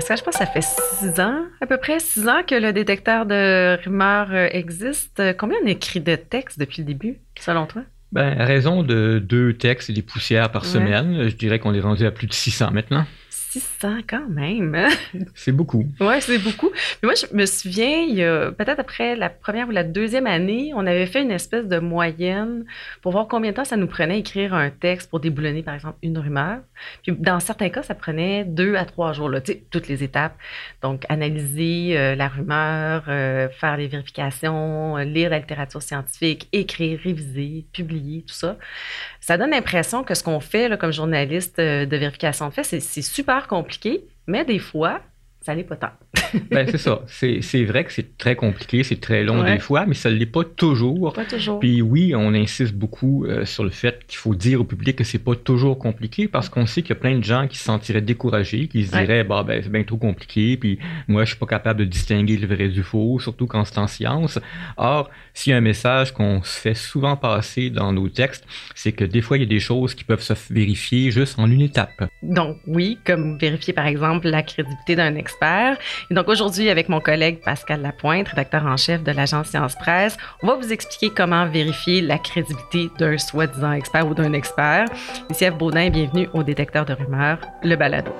Je pense que ça fait six ans, à peu près six ans que le détecteur de rumeurs euh, existe. Combien on écrit de textes depuis le début, selon toi? Ben, à raison de deux textes et des poussières par semaine, je dirais qu'on est rendu à plus de 600 maintenant. 600 quand même. c'est beaucoup. Oui, c'est beaucoup. Mais moi, je me souviens, il y a peut-être après la première ou la deuxième année, on avait fait une espèce de moyenne pour voir combien de temps ça nous prenait écrire un texte pour déboulonner, par exemple, une rumeur. Puis dans certains cas, ça prenait deux à trois jours, là, toutes les étapes. Donc, analyser euh, la rumeur, euh, faire les vérifications, lire la littérature scientifique, écrire, réviser, publier, tout ça. Ça donne l'impression que ce qu'on fait comme journaliste euh, de vérification de fait, c'est super compliqué, mais des fois, ça n'est pas tant. ben, c'est ça. C'est vrai que c'est très compliqué, c'est très long des fois, mais ça ne l'est pas toujours. Pas toujours. Puis oui, on insiste beaucoup euh, sur le fait qu'il faut dire au public que c'est pas toujours compliqué parce qu'on sait qu'il y a plein de gens qui se sentiraient découragés, qui se diraient bah, ben, c'est bien trop compliqué, puis moi je suis pas capable de distinguer le vrai du faux, surtout quand c'est en science. Or, s'il y a un message qu'on se fait souvent passer dans nos textes, c'est que des fois il y a des choses qui peuvent se vérifier juste en une étape. Donc oui, comme vérifier par exemple la crédibilité d'un Et donc aujourd'hui, avec mon collègue Pascal Lapointe, rédacteur en chef de l'agence Science Presse, on va vous expliquer comment vérifier la crédibilité d'un soi-disant expert ou d'un expert. Ici Eve Baudin, bienvenue au détecteur de rumeurs, le balado.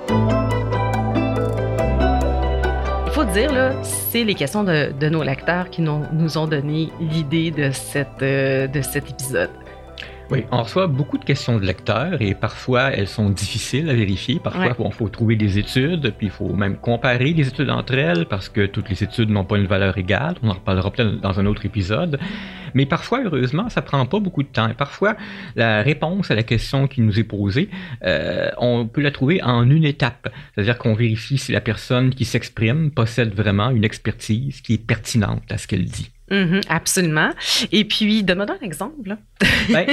Il faut dire, c'est les questions de, nos lecteurs qui nous, ont donné l'idée de, euh, de cet épisode. Oui, on reçoit beaucoup de questions de lecteurs et parfois elles sont difficiles à vérifier. Parfois, il faut trouver des études, puis il faut même comparer les études entre elles parce que toutes les études n'ont pas une valeur égale. On en reparlera peut-être dans un autre épisode. Mais parfois, heureusement, ça prend pas beaucoup de temps. Et parfois, la réponse à la question qui nous est posée, euh, on peut la trouver en une étape. C'est-à-dire qu'on vérifie si la personne qui s'exprime possède vraiment une expertise qui est pertinente à ce qu'elle dit. Mm-hmm, absolument. Et puis, donne-moi un exemple. Ben,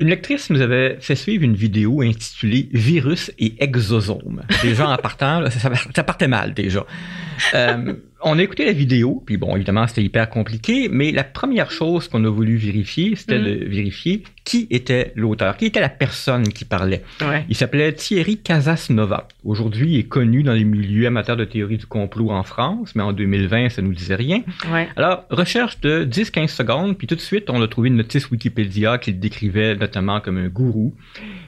une lectrice nous avait fait suivre une vidéo intitulée Virus et exosomes. Déjà, en partant, ça, partait mal déjà. Euh, on a écouté la vidéo, puis bon, évidemment, c'était hyper compliqué, mais la première chose qu'on a voulu vérifier, c'était mm. de vérifier qui était l'auteur, qui était la personne qui parlait? Il s'appelait Thierry Casasnova. Aujourd'hui, il est connu dans les milieux amateurs de théorie du complot en France, mais en 2020, ça nous disait rien. Alors, recherche de 10-15 secondes, puis tout de suite, on a trouvé une notice Wikipédia qui le décrivait notamment comme un gourou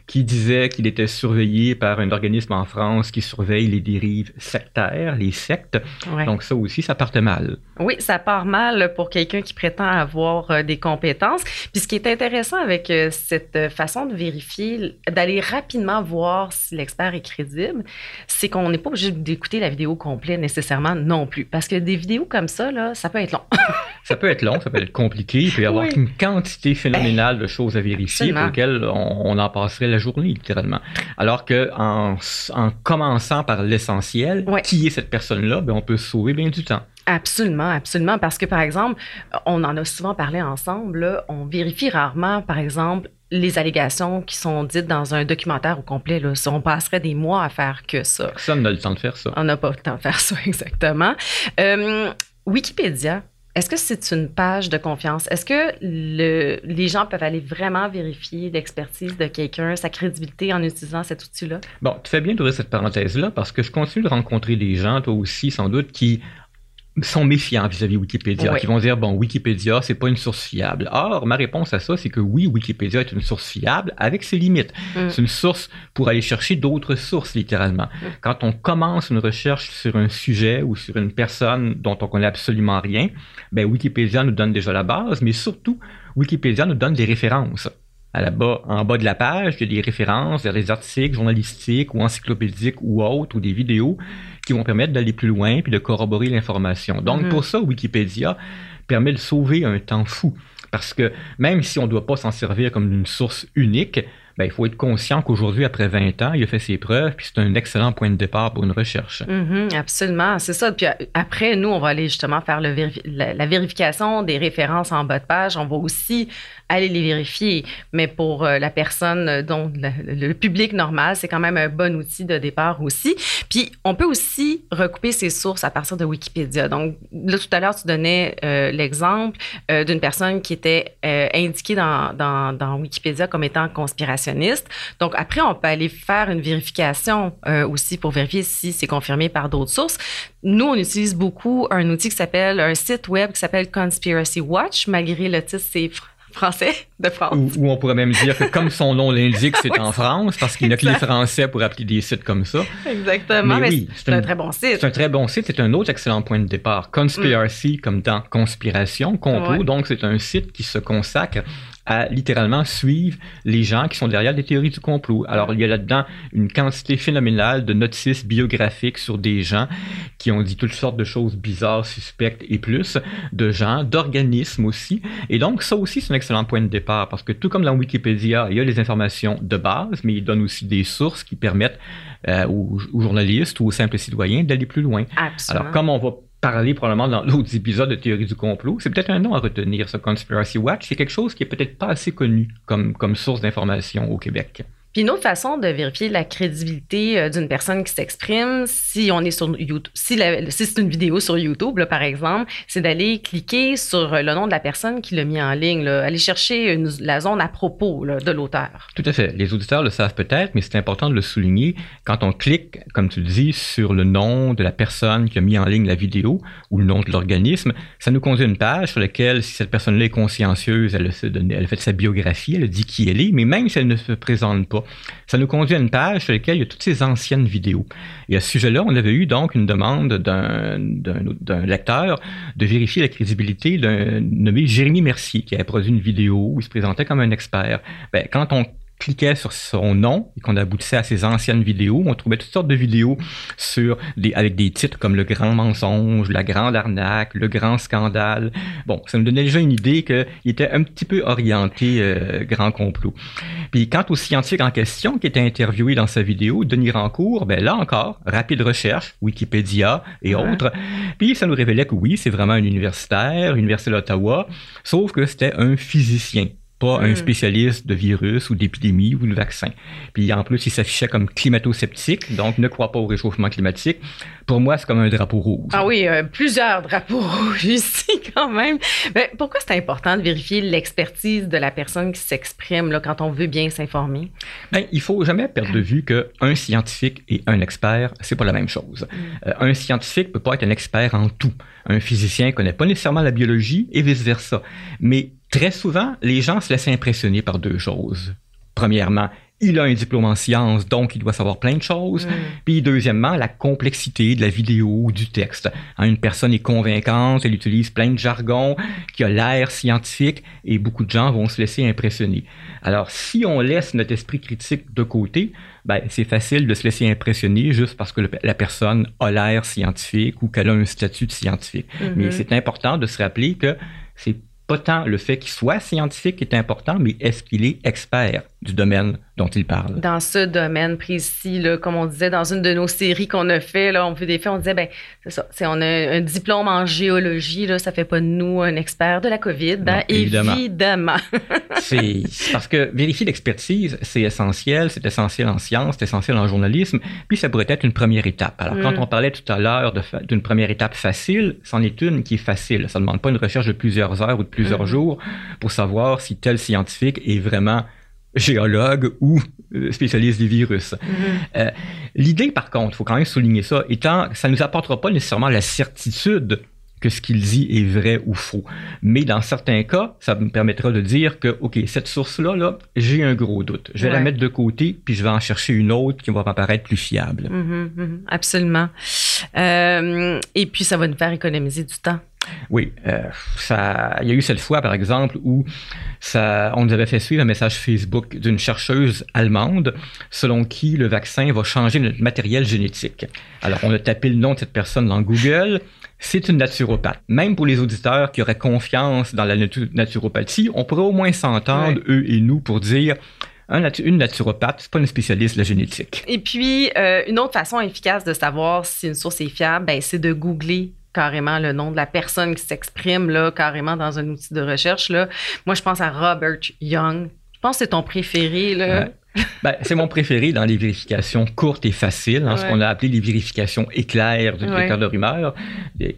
qui disait qu'il était surveillé par un organisme en France qui surveille les dérives sectaires, les sectes. Donc ça aussi, ça partait mal. Oui, ça part mal pour quelqu'un qui prétend avoir euh, des compétences. Puis ce qui est intéressant avec euh, cette façon de vérifier, d'aller rapidement voir si l'expert est crédible, c'est qu'on n'est pas obligé d'écouter la vidéo complète nécessairement non plus. Parce que des vidéos comme ça, là, ça peut être long. ça peut être long, ça peut être compliqué. Il peut y avoir une quantité phénoménale de choses à vérifier pour lesquelles on, en passerait journée, littéralement. Alors que en, commençant par l'essentiel, qui est cette personne-là, ben, on peut sauver bien du temps. Absolument, absolument. Parce que, par exemple, on en a souvent parlé ensemble, on vérifie rarement, par exemple, les allégations qui sont dites dans un documentaire au complet. Là. On passerait des mois à faire que ça. Personne n'a le temps de faire ça. On n'a pas le temps de faire ça, exactement. Euh, Wikipédia, est-ce que c'est une page de confiance? Est-ce que le, les gens peuvent aller vraiment vérifier l'expertise de quelqu'un, sa crédibilité en utilisant cet outil-là? Bon, tu fais bien d'ouvrir cette parenthèse-là parce que je continue de rencontrer des gens, toi aussi sans doute, qui sont méfiants vis-à-vis Wikipédia, qui vont dire bon Wikipédia c'est pas une source fiable. Or ma réponse à ça c'est que oui Wikipédia est une source fiable avec ses limites. Mm. C'est une source pour aller chercher d'autres sources littéralement. Mm. Quand on commence une recherche sur un sujet ou sur une personne dont on connaît absolument rien, ben Wikipédia nous donne déjà la base, mais surtout Wikipédia nous donne des références. À la bas, en bas de la page, il y a des références vers des articles journalistiques ou encyclopédiques ou autres ou des vidéos qui vont permettre d'aller plus loin puis de corroborer l'information. Donc, mm-hmm. pour ça, Wikipédia permet de sauver un temps fou. Parce que même si on ne doit pas s'en servir comme une source unique, ben, il faut être conscient qu'aujourd'hui, après 20 ans, il a fait ses preuves, puis c'est un excellent point de départ pour une recherche. Mm-hmm, absolument, c'est ça. Puis après, nous, on va aller justement faire la, vérification des références en bas de page. On va aussi aller les vérifier. Mais pour euh, la personne dont le, public normal, c'est quand même un bon outil de départ aussi. Puis on peut aussi recouper ses sources à partir de Wikipédia. Donc là, tout à l'heure, tu donnais euh, l'exemple euh, d'une personne qui était indiquée dans, Wikipédia comme étant conspirationniste Donc, après, on peut aller faire une vérification euh, aussi pour vérifier si c'est confirmé par d'autres sources. Nous, on utilise beaucoup un outil qui s'appelle, un site web qui s'appelle Conspiracy Watch, malgré le titre, c'est français de France. Ou, on pourrait même dire que comme son nom l'indique, c'est en France, parce qu'il n'y a que les Français pour appeler des sites comme ça. Exactement, mais, oui, c'est un, très bon site. C'est un très bon site, c'est un autre excellent point de départ. Conspiracy, comme dans conspiration, complot, donc c'est un site qui se consacre à littéralement suivre les gens qui sont derrière des théories du complot. Alors, il y a là-dedans une quantité phénoménale de notices biographiques sur des gens qui ont dit toutes sortes de choses bizarres, suspectes et plus, de gens, d'organismes aussi. Et donc, ça aussi, c'est un excellent point de départ parce que tout comme dans Wikipédia, il y a les informations de base, mais il donne aussi des sources qui permettent euh, aux, journalistes ou aux simples citoyens d'aller plus loin. Absolument. Alors, comme on va parler probablement dans d'autres épisodes de Théorie du complot. C'est peut-être un nom à retenir, ce Conspiracy Watch. C'est quelque chose qui est peut-être pas assez connu comme source d'information au Québec. Puis une autre façon de vérifier la crédibilité euh, d'une personne qui s'exprime, si on est sur YouTube, si, c'est une vidéo sur YouTube, par exemple, c'est d'aller cliquer sur le nom de la personne qui l'a mis en ligne, aller chercher la zone à propos de l'auteur. Tout à fait. Les auditeurs le savent peut-être, mais c'est important de le souligner. Quand on clique, comme tu le dis, sur le nom de la personne qui a mis en ligne la vidéo ou le nom de l'organisme, ça nous conduit à une page sur laquelle, si cette personne-là est consciencieuse, elle, fait sa biographie, elle dit qui elle est, mais même si elle ne se présente pas, ça nous conduit à une page sur laquelle il y a toutes ces anciennes vidéos. Et à ce sujet-là, on avait eu donc une demande d'un lecteur de vérifier la crédibilité d'un nommé Jérémy Mercier, qui avait produit une vidéo où il se présentait comme un expert. Ben, quand on cliquait sur son nom et qu'on aboutissait à ses anciennes vidéos, on trouvait toutes sortes de vidéos sur des, avec des titres comme Le Grand Mensonge, La Grande Arnaque, Le Grand Scandale. Bon, ça nous donnait déjà une idée qu'il était un petit peu orienté euh, grand complot. Puis quant au scientifique en question qui était interviewé dans sa vidéo, Denis Rancourt, ben là encore, rapide recherche, Wikipédia et autres. Puis ça nous révélait que oui, c'est vraiment un universitaire, Université d'Ottawa, sauf que c'était un physicien pas un hmm. spécialiste de virus ou d'épidémie ou de vaccin. Puis en plus, il s'affichait comme climato-sceptique, donc ne croit pas au réchauffement climatique. Pour moi, c'est comme un drapeau rouge. Ah oui, euh, plusieurs drapeaux rouges ici quand même. Mais pourquoi c'est important de vérifier l'expertise de la personne qui s'exprime là, quand on veut bien s'informer? Bien, il faut jamais perdre de vue qu'un scientifique et un expert, c'est pas la même chose. Hmm. Euh, un scientifique peut pas être un expert en tout. Un physicien connaît pas nécessairement la biologie et vice-versa. Mais Très souvent, les gens se laissent impressionner par deux choses. Premièrement, il a un diplôme en sciences, donc il doit savoir plein de choses. Mm. Puis deuxièmement, la complexité de la vidéo, du texte. Hein, une personne est convaincante, elle utilise plein de jargon, qui a l'air scientifique, et beaucoup de gens vont se laisser impressionner. Alors, si on laisse notre esprit critique de côté, ben, c'est facile de se laisser impressionner juste parce que la personne a l'air scientifique ou qu'elle a un statut de scientifique. Mais mm-hmm. c'est important de se rappeler que c'est pas le fait qu'il soit scientifique est important, mais est-ce qu'il est expert? Du domaine dont il parle. Dans ce domaine précis, là, comme on disait dans une de nos séries qu'on a fait, là, on fait des faits, on disait, ben, c'est ça, on a un diplôme en géologie, là, ça fait pas de nous un expert de la COVID, ben, évidemment. c'est parce que vérifier l'expertise, c'est essentiel, c'est essentiel en sciences, c'est essentiel en journalisme, puis ça pourrait être une première étape. Alors, quand mm. on parlait tout à l'heure d'une première étape facile, c'en est une qui est facile. Ça ne demande pas une recherche de plusieurs heures ou de plusieurs mm. jours pour savoir si tel scientifique est vraiment géologue ou euh, spécialiste des virus. Mm-hmm. Euh, l'idée, par contre, il faut quand même souligner ça, étant ça ne nous apportera pas nécessairement la certitude que ce qu'il dit est vrai ou faux. Mais dans certains cas, ça me permettra de dire que, OK, cette source-là, là, j'ai un gros doute. Je vais la mettre de côté, puis je vais en chercher une autre qui va m'apparaître plus fiable. Mm-hmm, mm-hmm. absolument. Euh, et puis, ça va nous faire économiser du temps. Oui, euh, ça, il y a eu cette fois, par exemple, où ça, on nous avait fait suivre un message Facebook d'une chercheuse allemande selon qui le vaccin va changer notre matériel génétique. Alors, on a tapé le nom de cette personne dans Google. C'est une naturopathe. Même pour les auditeurs qui auraient confiance dans la naturopathie, on pourrait au moins s'entendre, eux et nous, pour dire une naturopathe, c'est pas une spécialiste de la génétique. Et puis, euh, une autre façon efficace de savoir si une source est fiable, ben, c'est de googler carrément le nom de la personne qui s'exprime là, carrément dans un outil de recherche. Là. Moi, je pense à Robert Young. Je pense que c'est ton préféré. Là. Ben, c'est mon préféré dans les vérifications courtes et faciles, hein, ce qu'on a appelé les vérifications éclairs du détecteur de rumeurs.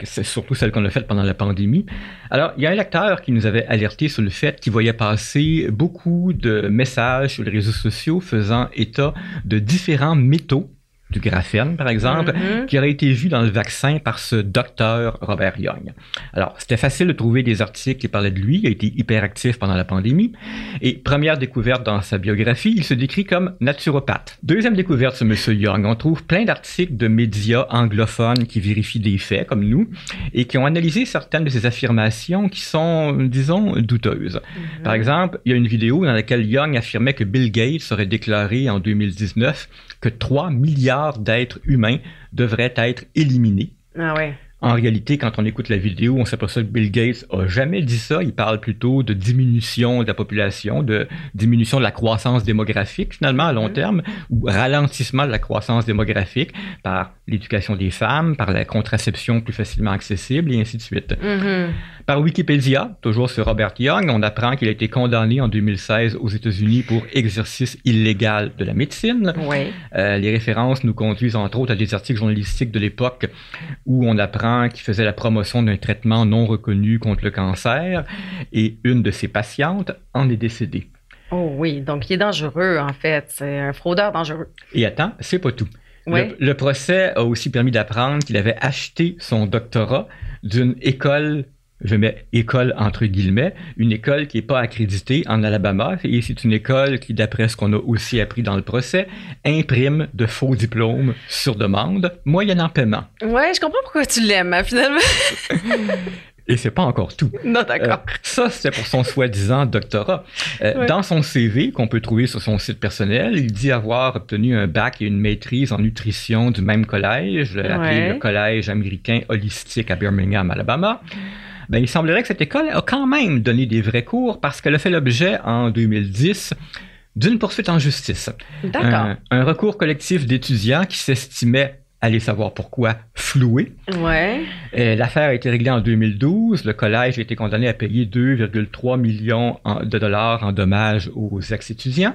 C'est surtout celles qu'on a faites pendant la pandémie. Alors, il y a un lecteur qui nous avait alerté sur le fait qu'il voyait passer beaucoup de messages sur les réseaux sociaux faisant état de différents métaux du graphène, par exemple, mm-hmm. qui aurait été vu dans le vaccin par ce docteur Robert Young. Alors, c'était facile de trouver des articles qui parlaient de lui. Il a été hyperactif pendant la pandémie. Et première découverte dans sa biographie, il se décrit comme naturopathe. Deuxième découverte sur M. Young, on trouve plein d'articles de médias anglophones qui vérifient des faits, comme nous, et qui ont analysé certaines de ses affirmations qui sont, disons, douteuses. Mm-hmm. Par exemple, il y a une vidéo dans laquelle Young affirmait que Bill Gates aurait déclaré en 2019 que 3 milliards d'êtres humains devraient être éliminés. Ah ouais. En réalité, quand on écoute la vidéo, on s'aperçoit que Bill Gates a jamais dit ça. Il parle plutôt de diminution de la population, de diminution de la croissance démographique, finalement, à long mm-hmm. terme, ou ralentissement de la croissance démographique par l'éducation des femmes, par la contraception plus facilement accessible, et ainsi de suite. Mm-hmm. Par Wikipédia, toujours sur Robert Young, on apprend qu'il a été condamné en 2016 aux États-Unis pour exercice illégal de la médecine. Euh, les références nous conduisent entre autres à des articles journalistiques de l'époque où on apprend qu'il faisait la promotion d'un traitement non reconnu contre le cancer et une de ses patientes en est décédée. Oh oui, donc il est dangereux en fait, c'est un fraudeur dangereux. Et attends, c'est pas tout. le, procès a aussi permis d'apprendre qu'il avait acheté son doctorat d'une école je mets école entre guillemets, une école qui n'est pas accréditée en Alabama, et c'est une école qui, d'après ce qu'on a aussi appris dans le procès, imprime de faux diplômes sur demande, moyennant paiement. Ouais, je comprends pourquoi tu l'aimes, hein, finalement. Et c'est pas encore tout. Non, d'accord. Euh, ça, c'est pour son soi-disant doctorat. Euh, dans son CV, qu'on peut trouver sur son site personnel, il dit avoir obtenu un bac et une maîtrise en nutrition du même collège, appelé le Collège américain holistique à Birmingham, Alabama ben, il semblerait que cette école a quand même donné des vrais cours parce qu'elle a fait l'objet en 2010 d'une poursuite en justice. D'accord. Un, recours collectif d'étudiants qui s'estimait allez savoir pourquoi, floué. Ouais. Euh, l'affaire a été réglée en 2012. Le collège a été condamné à payer 2,3 millions de dollars en dommages aux ex-étudiants.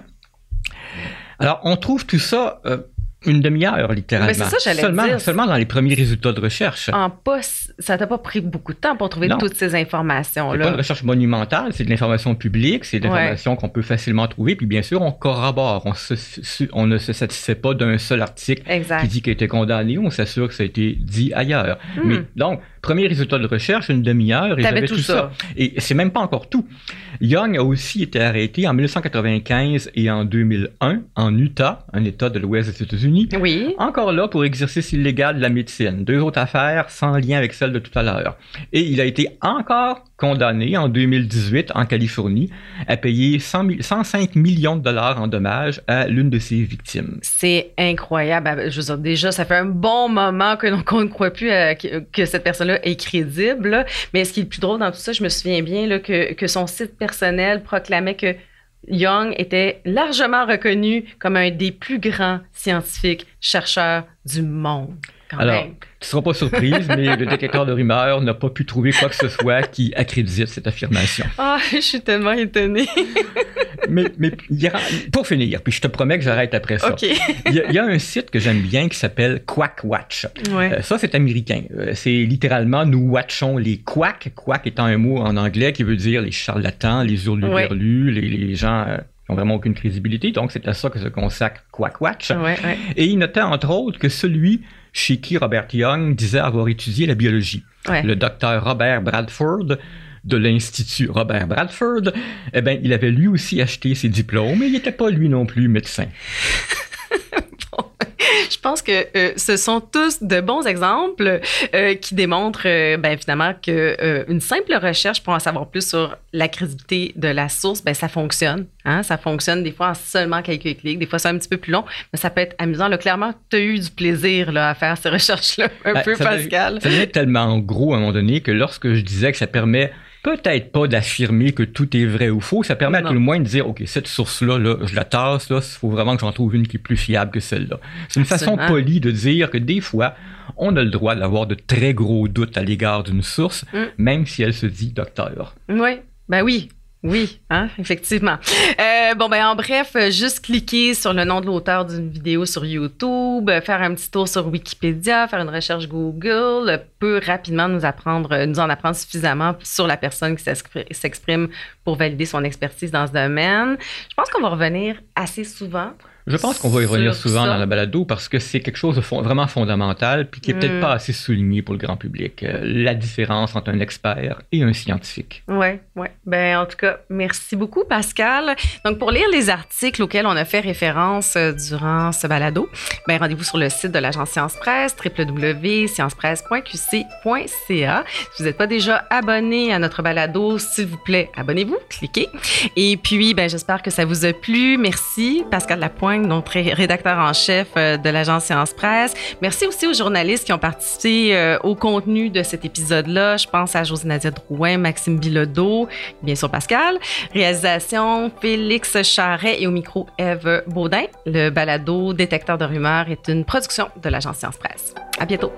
Alors, on trouve tout ça euh, une demi-heure, littéralement. Mais c'est ça, j'allais seulement, dire. Seulement dans les premiers résultats de recherche. En pas, ça t'a pas pris beaucoup de temps pour trouver toutes ces informations-là. C'est pas une recherche monumentale, c'est de l'information publique, c'est de l'information qu'on peut facilement trouver. Puis bien sûr, on corrobore. On, on ne se satisfait pas d'un seul article qui dit qu'il a été condamné. On s'assure que ça a été dit ailleurs. Hmm. Mais donc, premier résultat de recherche, une demi-heure, et j'avais tout, ça. Et c'est même pas encore tout. Young a aussi été arrêté en 1995 et en 2001 en Utah, un État de l'Ouest des États-Unis. Oui. Encore là pour exercice illégal de la médecine. Deux autres affaires sans lien avec celle de tout à l'heure. Et il a été encore condamné en 2018 en Californie à payer 105 millions de dollars en dommages à l'une de ses victimes. C'est incroyable. Ah, je veux dire, déjà, ça fait un bon moment que qu'on ne croit plus euh, que, cette personne-là est crédible. Mais ce qui est le plus drôle dans tout ça, je me souviens bien là, que, que son site personnel proclamait que Young était largement reconnu comme un des plus grands scientifiques chercheurs du monde. Alors, tu ne seras pas surprise, mais le détecteur de rumeurs n'a pas pu trouver quoi que ce soit qui accrédite cette affirmation. Ah, je suis tellement étonnée. mais, mais pour finir, puis je te promets que j'arrête après ça. Il, y a, un site que j'aime bien qui s'appelle Quackwatch. Ouais. Euh, ça, c'est américain. Euh, c'est littéralement nous watchons les quacks, quack étant un mot en anglais qui veut dire les charlatans, les hurluberlus, les, les gens euh, qui n'ont vraiment aucune crédibilité. Donc, c'est à ça que se consacre Quackwatch. Ouais, Et il notait entre autres que celui chez qui Robert Young disait avoir étudié la biologie. Le docteur Robert Bradford de l'Institut Robert Bradford, eh bien, il avait lui aussi acheté ses diplômes, mais il n'était pas lui non plus médecin. je pense que euh, ce sont tous de bons exemples euh, qui démontrent euh, ben, finalement qu'une simple recherche pour en savoir plus sur la crédibilité de la source, ben, ça fonctionne. Hein? Ça fonctionne des fois en seulement quelques clics, des fois c'est un petit peu plus long, mais ça peut être amusant. Là, clairement, tu as eu du plaisir là, à faire ces recherches-là, un ben, peu, Pascal. ça devient tellement gros à un moment donné que lorsque je disais que ça permet peut-être pas d'affirmer que tout est vrai ou faux. Ça permet à tout le moins de dire, OK, cette source-là, là, je la tasse, là, il faut vraiment que j'en trouve une qui est plus fiable que celle-là. C'est une façon polie de dire que des fois, on a le droit d'avoir de très gros doutes à l'égard d'une source, mm. même si elle se dit docteur. Oui, ben oui. Oui, hein, effectivement. Euh, bon, ben en bref, juste cliquer sur le nom de l'auteur d'une vidéo sur YouTube, faire un petit tour sur Wikipédia, faire une recherche Google peut rapidement nous apprendre, nous en apprendre suffisamment sur la personne qui s'exprime pour valider son expertise dans ce domaine. Je pense qu'on va revenir assez souvent je pense qu'on va y revenir souvent dans la balado parce que c'est quelque chose de vraiment fondamental puis qui est peut-être mm. pas assez souligné pour le grand public. Euh, la différence entre un expert et un scientifique. Oui, oui. Ben, en tout cas, merci beaucoup, Pascal. Donc, pour lire les articles auxquels on a fait référence euh, durant ce balado, ben, rendez-vous sur le site de l'agence Science Presse, www.sciencepresse.qc.ca. Si vous n'êtes pas déjà abonné à notre balado, s'il vous plaît, abonnez-vous, cliquez. Et puis, ben, j'espère que ça vous a plu. Merci, Pascal Lapointe notre rédacteur en chef euh, de l'agence Science Presse. Merci aussi aux journalistes qui ont participé euh, au contenu de cet épisode-là. Je pense à José Nadia Drouin, Maxime Bilodeau, bien sûr Pascal. Réalisation, Félix Charret et au micro, Eve Baudin. Le balado Détecteur de rumeurs est une production de l'agence Science Presse. À bientôt.